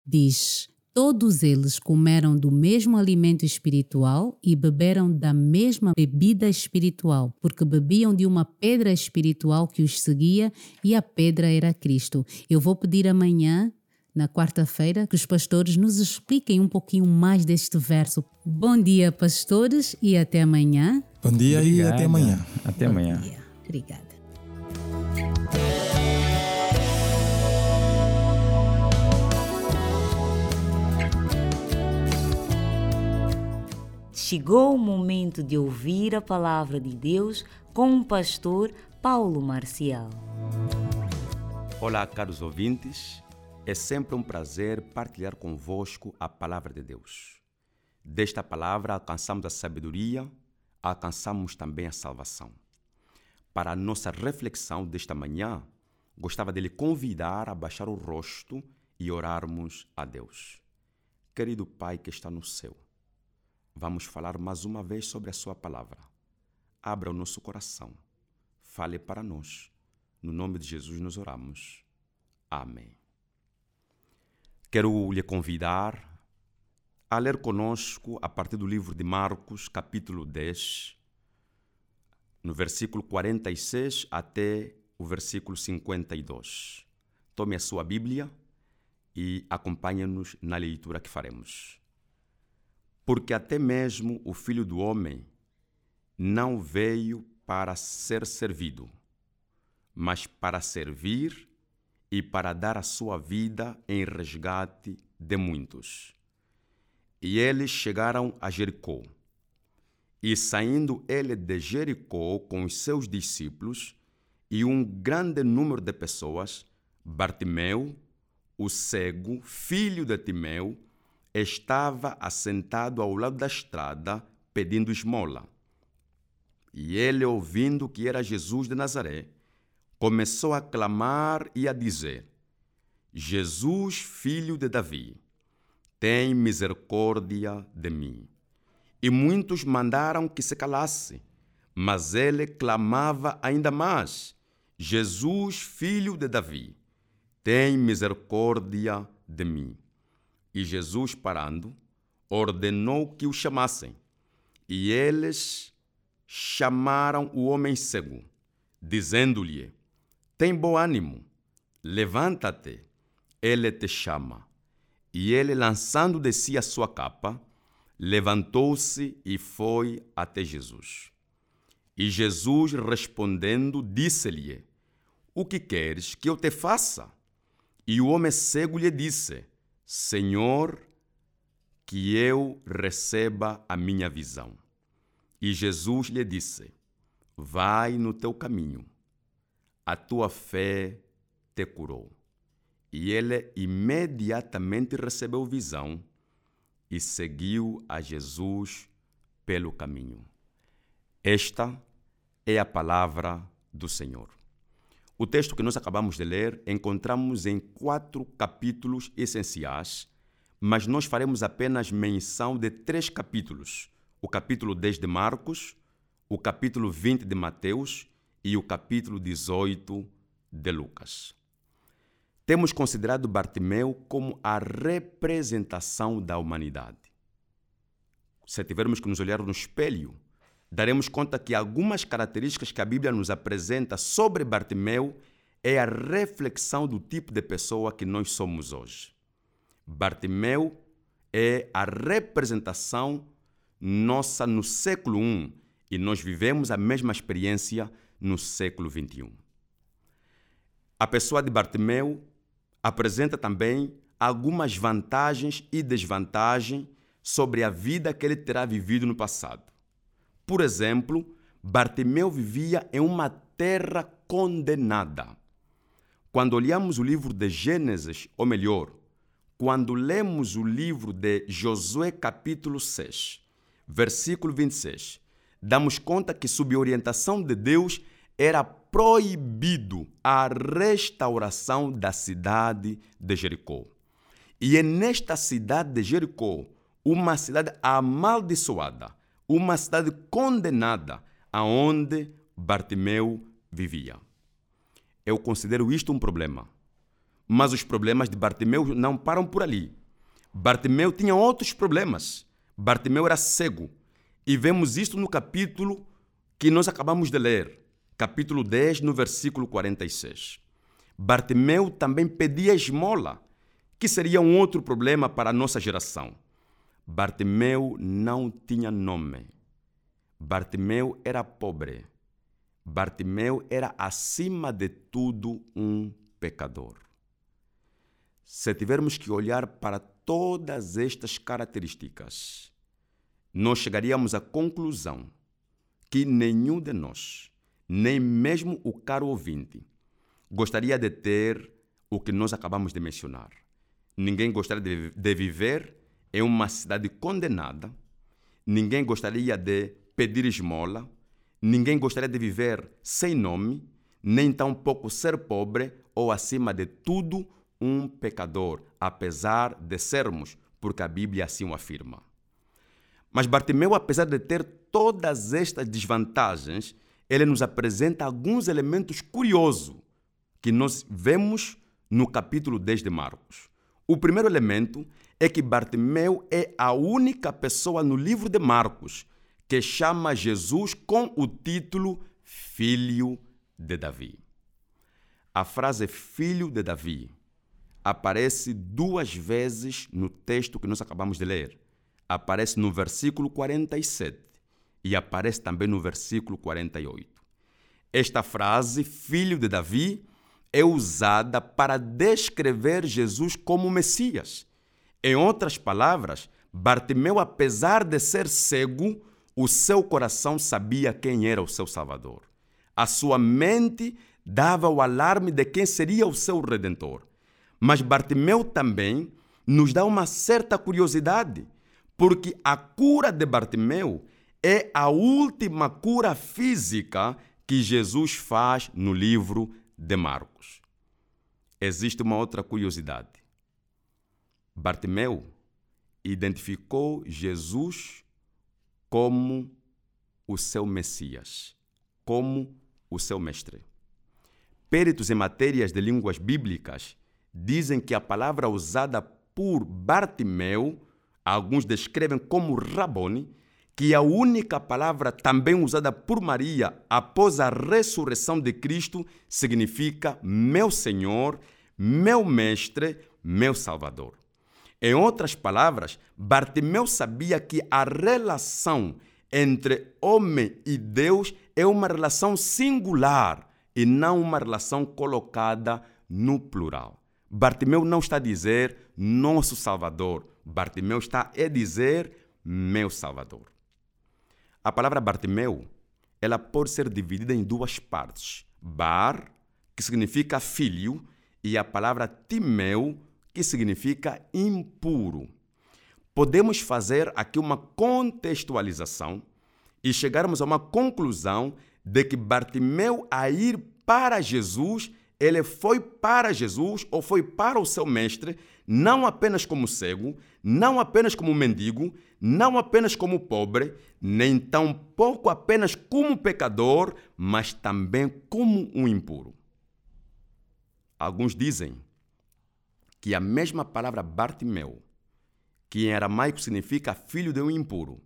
Diz: Todos eles comeram do mesmo alimento espiritual e beberam da mesma bebida espiritual, porque bebiam de uma pedra espiritual que os seguia e a pedra era Cristo. Eu vou pedir amanhã na quarta-feira, que os pastores nos expliquem um pouquinho mais deste verso. Bom dia, pastores, e até amanhã. Bom dia Obrigada. e até amanhã. Até amanhã. Obrigada. Chegou o momento de ouvir a palavra de Deus com o pastor Paulo Marcial. Olá, caros ouvintes. É sempre um prazer partilhar convosco a palavra de Deus. Desta palavra alcançamos a sabedoria, alcançamos também a salvação. Para a nossa reflexão desta manhã, gostava de lhe convidar a baixar o rosto e orarmos a Deus. Querido Pai que está no céu, Vamos falar mais uma vez sobre a Sua palavra. Abra o nosso coração. Fale para nós. No nome de Jesus nos oramos. Amém. Quero lhe convidar a ler conosco a partir do livro de Marcos, capítulo 10, no versículo 46 até o versículo 52. Tome a sua Bíblia e acompanhe-nos na leitura que faremos. Porque até mesmo o Filho do Homem não veio para ser servido, mas para servir e para dar a sua vida em resgate de muitos. E eles chegaram a Jericó. E saindo ele de Jericó com os seus discípulos e um grande número de pessoas, Bartimeu, o cego, filho de Timeu, estava assentado ao lado da estrada pedindo esmola. E ele, ouvindo que era Jesus de Nazaré, começou a clamar e a dizer: Jesus, filho de Davi, tem misericórdia de mim. E muitos mandaram que se calasse, mas ele clamava ainda mais: Jesus, filho de Davi, tem misericórdia de mim. E Jesus, parando, ordenou que o chamassem. E eles chamaram o homem cego, dizendo-lhe: Tem bom ânimo, levanta-te, ele te chama. E ele, lançando de si a sua capa, levantou-se e foi até Jesus. E Jesus, respondendo, disse-lhe: O que queres que eu te faça? E o homem cego lhe disse: Senhor, que eu receba a minha visão. E Jesus lhe disse: Vai no teu caminho, a tua fé te curou. E ele imediatamente recebeu visão e seguiu a Jesus pelo caminho. Esta é a palavra do Senhor. O texto que nós acabamos de ler encontramos em quatro capítulos essenciais, mas nós faremos apenas menção de três capítulos: o capítulo 10 de Marcos, o capítulo 20 de Mateus e o capítulo 18 de Lucas. Temos considerado Bartimeu como a representação da humanidade. Se tivermos que nos olhar no espelho, daremos conta que algumas características que a Bíblia nos apresenta sobre Bartimeu é a reflexão do tipo de pessoa que nós somos hoje. Bartimeu é a representação nossa no século I e nós vivemos a mesma experiência no século XXI. A pessoa de Bartimeu apresenta também algumas vantagens e desvantagens sobre a vida que ele terá vivido no passado. Por exemplo, Bartimeu vivia em uma terra condenada. Quando olhamos o livro de Gênesis, ou melhor, quando lemos o livro de Josué, capítulo 6, versículo 26, damos conta que, sob orientação de Deus, era proibido a restauração da cidade de Jericó. E é nesta cidade de Jericó, uma cidade amaldiçoada, uma cidade condenada, aonde Bartimeu vivia. Eu considero isto um problema. Mas os problemas de Bartimeu não param por ali. Bartimeu tinha outros problemas. Bartimeu era cego. E vemos isto no capítulo que nós acabamos de ler, capítulo 10, no versículo 46. Bartimeu também pedia esmola, que seria um outro problema para a nossa geração. Bartimeu não tinha nome. Bartimeu era pobre. Bartimeu era, acima de tudo, um pecador. Se tivermos que olhar para todas estas características, nós chegaríamos à conclusão que nenhum de nós, nem mesmo o caro ouvinte, gostaria de ter o que nós acabamos de mencionar. Ninguém gostaria de, de viver em uma cidade condenada, ninguém gostaria de pedir esmola, ninguém gostaria de viver sem nome, nem tampouco ser pobre ou, acima de tudo, um pecador, apesar de sermos, porque a Bíblia assim o afirma. Mas Bartimeu, apesar de ter todas estas desvantagens, ele nos apresenta alguns elementos curiosos que nós vemos no capítulo 10 de Marcos. O primeiro elemento é que Bartimeu é a única pessoa no livro de Marcos que chama Jesus com o título Filho de Davi. A frase Filho de Davi aparece duas vezes no texto que nós acabamos de ler. Aparece no versículo 47 e aparece também no versículo 48. Esta frase, Filho de Davi, é usada para descrever Jesus como Messias. Em outras palavras, Bartimeu, apesar de ser cego, o seu coração sabia quem era o seu Salvador. A sua mente dava o alarme de quem seria o seu redentor. Mas Bartimeu também nos dá uma certa curiosidade, porque a cura de Bartimeu é a última cura física que Jesus faz no livro de Marcos. Existe uma outra curiosidade. Bartimeu identificou Jesus como o seu Messias, como o seu mestre. Péritos em matérias de línguas bíblicas dizem que a palavra usada por Bartimeu, alguns descrevem como Rabone, que a única palavra também usada por Maria após a ressurreição de Cristo significa meu Senhor, meu Mestre, meu Salvador. Em outras palavras, Bartimeu sabia que a relação entre homem e Deus é uma relação singular e não uma relação colocada no plural. Bartimeu não está a dizer nosso Salvador, Bartimeu está a dizer meu Salvador. A palavra Bartimeu, ela pode ser dividida em duas partes. Bar, que significa filho, e a palavra Timeu, que significa impuro. Podemos fazer aqui uma contextualização e chegarmos a uma conclusão de que Bartimeu, a ir para Jesus, ele foi para Jesus ou foi para o seu mestre, não apenas como cego, não apenas como mendigo, não apenas como pobre, nem tampouco apenas como pecador, mas também como um impuro. Alguns dizem que a mesma palavra Bartimeu, que em aramaico significa filho de um impuro,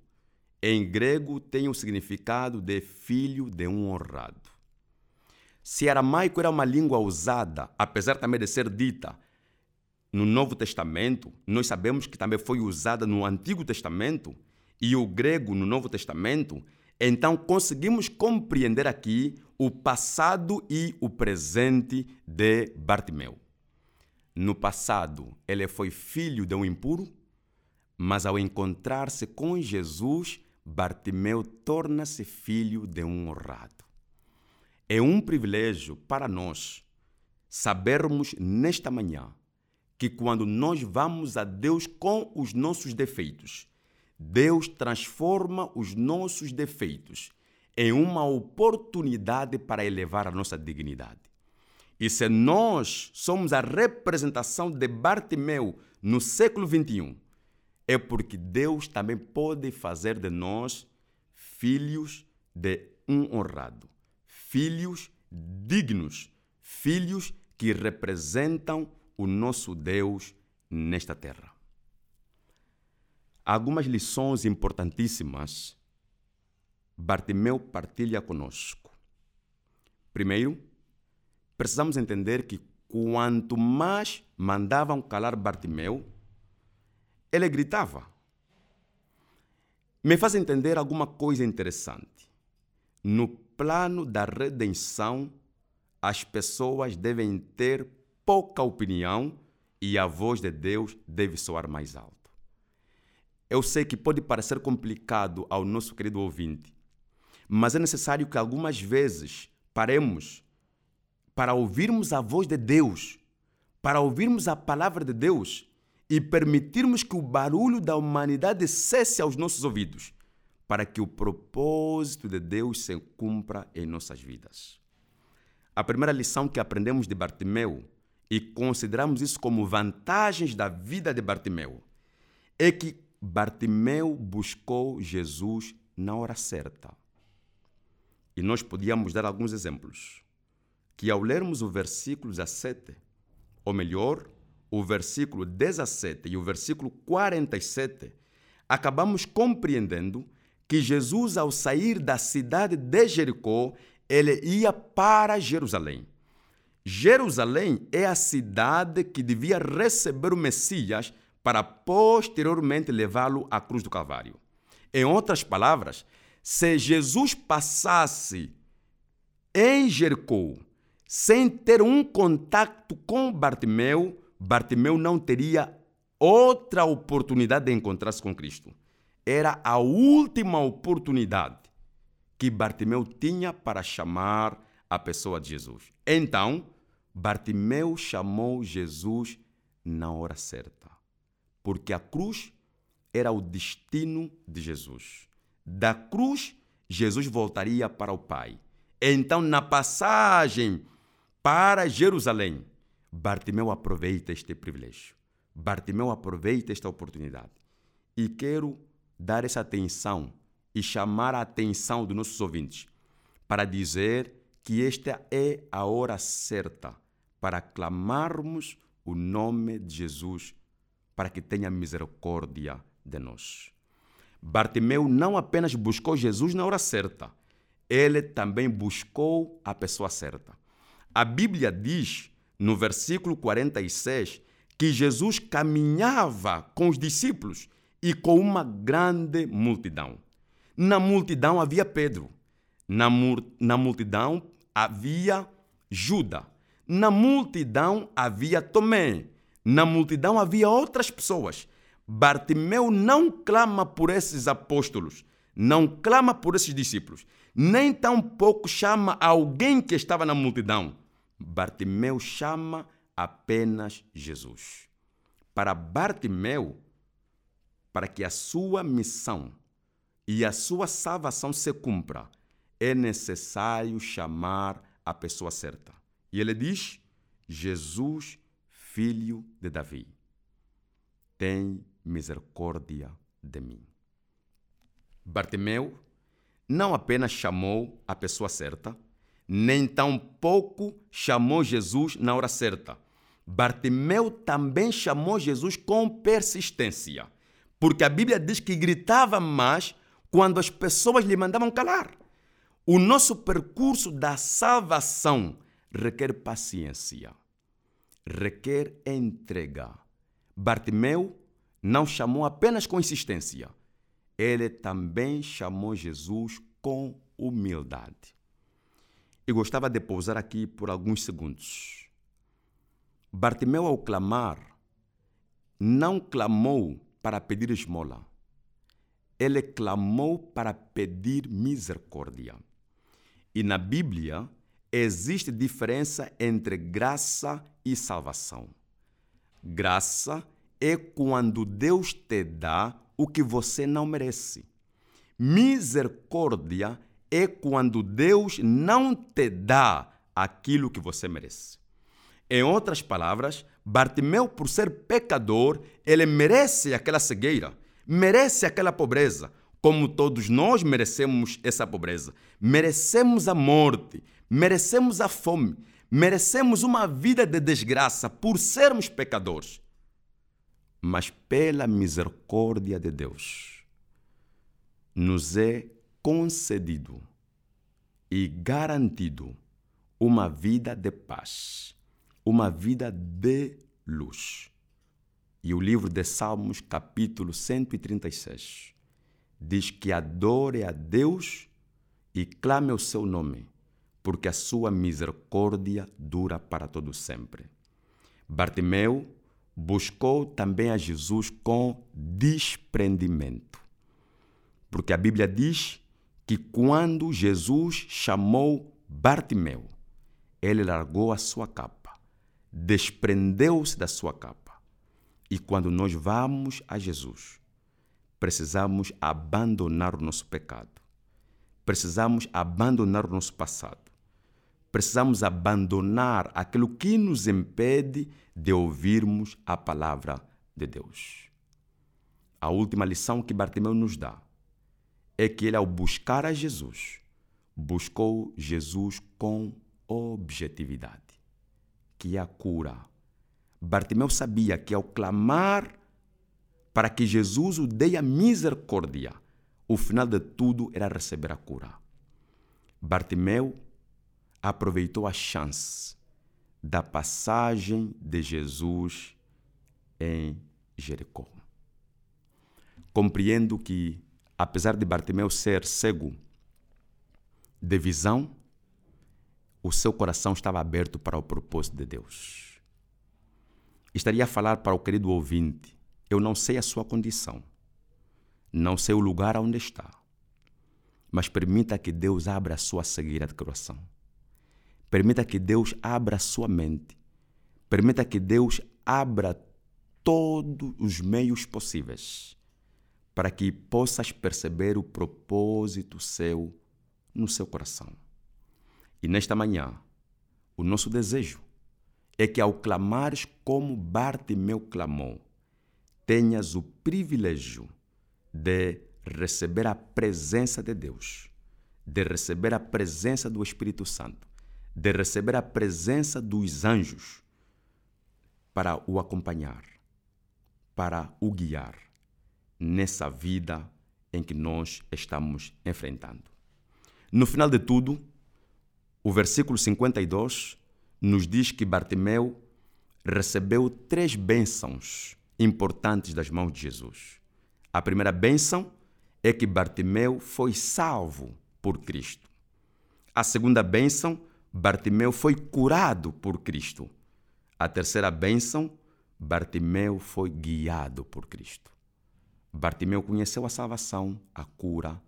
em grego tem o significado de filho de um honrado. Se aramaico era uma língua usada, apesar também de ser dita no Novo Testamento, nós sabemos que também foi usada no Antigo Testamento e o grego no Novo Testamento, então conseguimos compreender aqui o passado e o presente de Bartimeu. No passado, ele foi filho de um impuro, mas ao encontrar-se com Jesus, Bartimeu torna-se filho de um honrado. É um privilégio para nós sabermos nesta manhã que quando nós vamos a Deus com os nossos defeitos, Deus transforma os nossos defeitos em uma oportunidade para elevar a nossa dignidade. E se nós somos a representação de Bartimeu no século 21, é porque Deus também pode fazer de nós filhos de um honrado filhos dignos, filhos que representam o nosso Deus nesta terra. Algumas lições importantíssimas Bartimeu partilha conosco. Primeiro, precisamos entender que quanto mais mandavam calar Bartimeu, ele gritava. Me faz entender alguma coisa interessante. No plano da redenção, as pessoas devem ter pouca opinião e a voz de Deus deve soar mais alto. Eu sei que pode parecer complicado ao nosso querido ouvinte, mas é necessário que algumas vezes paremos para ouvirmos a voz de Deus, para ouvirmos a palavra de Deus e permitirmos que o barulho da humanidade cesse aos nossos ouvidos para que o propósito de Deus se cumpra em nossas vidas. A primeira lição que aprendemos de Bartimeu, e consideramos isso como vantagens da vida de Bartimeu, é que Bartimeu buscou Jesus na hora certa. E nós podíamos dar alguns exemplos. Que ao lermos o versículo 17, ou melhor, o versículo 17 e o versículo 47, acabamos compreendendo que Jesus, ao sair da cidade de Jericó, ele ia para Jerusalém. Jerusalém é a cidade que devia receber o Messias para posteriormente levá-lo à cruz do Calvário. Em outras palavras, se Jesus passasse em Jericó sem ter um contato com Bartimeu, Bartimeu não teria outra oportunidade de encontrar-se com Cristo era a última oportunidade que Bartimeu tinha para chamar a pessoa de Jesus. Então, Bartimeu chamou Jesus na hora certa, porque a cruz era o destino de Jesus. Da cruz, Jesus voltaria para o Pai. Então, na passagem para Jerusalém, Bartimeu aproveita este privilégio. Bartimeu aproveita esta oportunidade. E quero dar essa atenção e chamar a atenção dos nossos ouvintes para dizer que esta é a hora certa para clamarmos o nome de Jesus para que tenha misericórdia de nós. Bartimeu não apenas buscou Jesus na hora certa, ele também buscou a pessoa certa. A Bíblia diz, no versículo 46, que Jesus caminhava com os discípulos e com uma grande multidão. Na multidão havia Pedro, na, na multidão havia Judas, na multidão havia Tomé, na multidão havia outras pessoas. Bartimeu não clama por esses apóstolos, não clama por esses discípulos, nem tampouco chama alguém que estava na multidão. Bartimeu chama apenas Jesus. Para Bartimeu, para que a sua missão e a sua salvação se cumpra, é necessário chamar a pessoa certa. E ele diz: Jesus, filho de Davi, tem misericórdia de mim. Bartimeu não apenas chamou a pessoa certa, nem tampouco chamou Jesus na hora certa. Bartimeu também chamou Jesus com persistência, porque a Bíblia diz que gritava mais quando as pessoas lhe mandavam calar. O nosso percurso da salvação requer paciência, requer entrega. Bartimeu não chamou apenas com insistência, ele também chamou Jesus com humildade. E gostava de pousar aqui por alguns segundos. Bartimeu, ao clamar, não clamou para pedir esmola. Ele clamou para pedir misericórdia. E na Bíblia existe diferença entre graça e salvação. Graça é quando Deus te dá o que você não merece. Misericórdia é quando Deus não te dá aquilo que você merece. Em outras palavras, Bartimeu, por ser pecador, ele merece aquela cegueira, merece aquela pobreza, como todos nós merecemos essa pobreza. Merecemos a morte, merecemos a fome, merecemos uma vida de desgraça por sermos pecadores. Mas pela misericórdia de Deus, nos é concedido e garantido uma vida de paz, uma vida de luz. E o livro de Salmos, capítulo 136 diz que adore a Deus e clame o seu nome, porque a sua misericórdia dura para todo sempre. Bartimeu buscou também a Jesus com desprendimento. Porque a Bíblia diz que quando Jesus chamou Bartimeu, ele largou a sua capa, desprendeu-se da sua capa. E quando nós vamos a Jesus, precisamos abandonar o nosso pecado. Precisamos abandonar o nosso passado. Precisamos abandonar aquilo que nos impede de ouvirmos a palavra de Deus. A última lição que Bartimeu nos dá é que ele, ao buscar a Jesus, buscou Jesus com objetividade, que é a cura. Bartimeu sabia que ao clamar para que Jesus o dê a misericórdia. O final de tudo era receber a cura. Bartimeu aproveitou a chance da passagem de Jesus em Jericó. Compreendo que, apesar de Bartimeu ser cego de visão, o seu coração estava aberto para o propósito de Deus. Estaria a falar para o querido ouvinte eu não sei a sua condição, não sei o lugar onde está, mas permita que Deus abra a sua cegueira de coração. Permita que Deus abra a sua mente. Permita que Deus abra todos os meios possíveis para que possas perceber o propósito seu no seu coração. E nesta manhã, o nosso desejo é que ao clamares como Bartimeu clamou, tenhas o privilégio de receber a presença de Deus, de receber a presença do Espírito Santo, de receber a presença dos anjos para o acompanhar, para o guiar nessa vida em que nós estamos enfrentando. No final de tudo, o versículo 52 nos diz que Bartimeu recebeu três bênçãos importantes das mãos de Jesus. A primeira bênção é que Bartimeu foi salvo por Cristo. A segunda bênção, Bartimeu foi curado por Cristo. A terceira bênção, Bartimeu foi guiado por Cristo. Bartimeu conheceu a salvação, a cura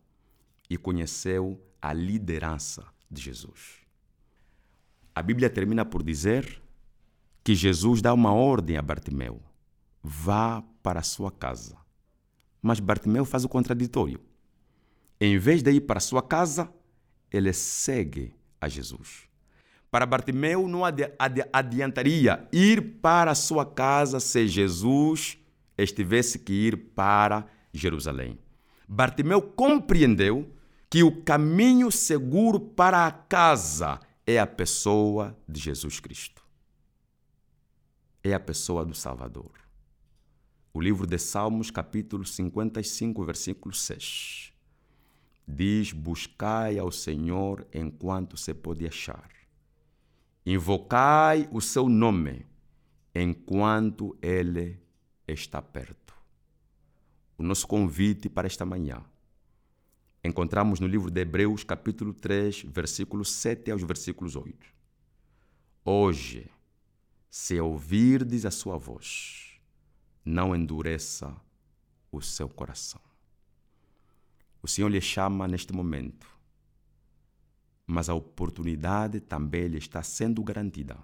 e conheceu a liderança de Jesus. A Bíblia termina por dizer que Jesus dá uma ordem a Bartimeu: vá para a sua casa. Mas Bartimeu faz o contraditório. Em vez de ir para a sua casa, ele segue a Jesus. Para Bartimeu não adi adi adiantaria ir para a sua casa se Jesus estivesse que ir para Jerusalém. Bartimeu compreendeu que o caminho seguro para a casa é a pessoa de Jesus Cristo. É a pessoa do Salvador. O livro de Salmos, capítulo 55, versículo 6. Diz: Buscai ao Senhor enquanto se pode achar. Invocai o seu nome enquanto ele está perto. O nosso convite para esta manhã encontramos no livro de Hebreus, capítulo 3, versículos 7 aos versículos 8. Hoje, se ouvirdes a sua voz, não endureça o seu coração. O Senhor lhe chama neste momento, mas a oportunidade também lhe está sendo garantida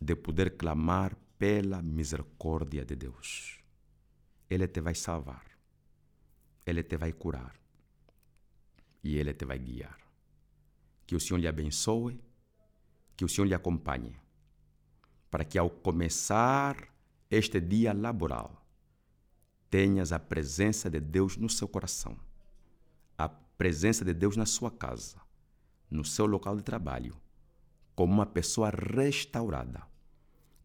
de poder clamar pela misericórdia de Deus. Ele te vai salvar, ele te vai curar e Ele te vai guiar. Que o Senhor lhe abençoe, que o Senhor lhe acompanhe, para que ao começar este dia laboral, tenhas a presença de Deus no seu coração, a presença de Deus na sua casa, no seu local de trabalho, como uma pessoa restaurada,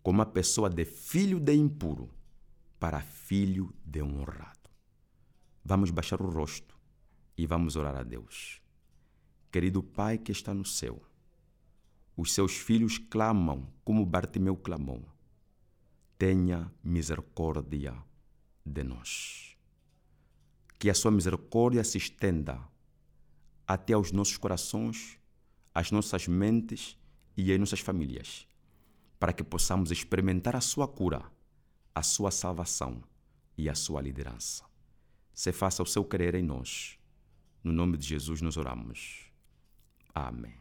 como uma pessoa de filho de impuro para filho de honrado. Vamos baixar o rosto e vamos orar a Deus. Querido Pai que está no céu, os seus filhos clamam como Bartimeu clamou. Tenha misericórdia de nós. Que a sua misericórdia se estenda até aos nossos corações, às nossas mentes e às nossas famílias, para que possamos experimentar a sua cura, a sua salvação e a sua liderança. Se faça o seu querer em nós no nome de Jesus nos oramos. Amém.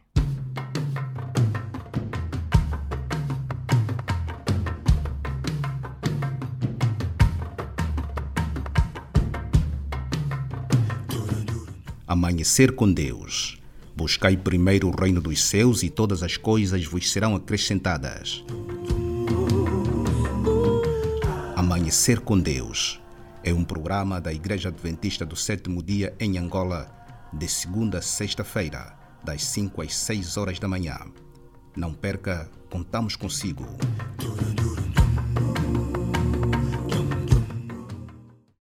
Amanhecer com Deus. Buscai primeiro o reino dos céus e todas as coisas vos serão acrescentadas. Amanhecer com Deus é um programa da Igreja Adventista do Sétimo Dia em Angola, de segunda a sexta-feira, das 5 às 6 horas da manhã. Não perca, contamos consigo.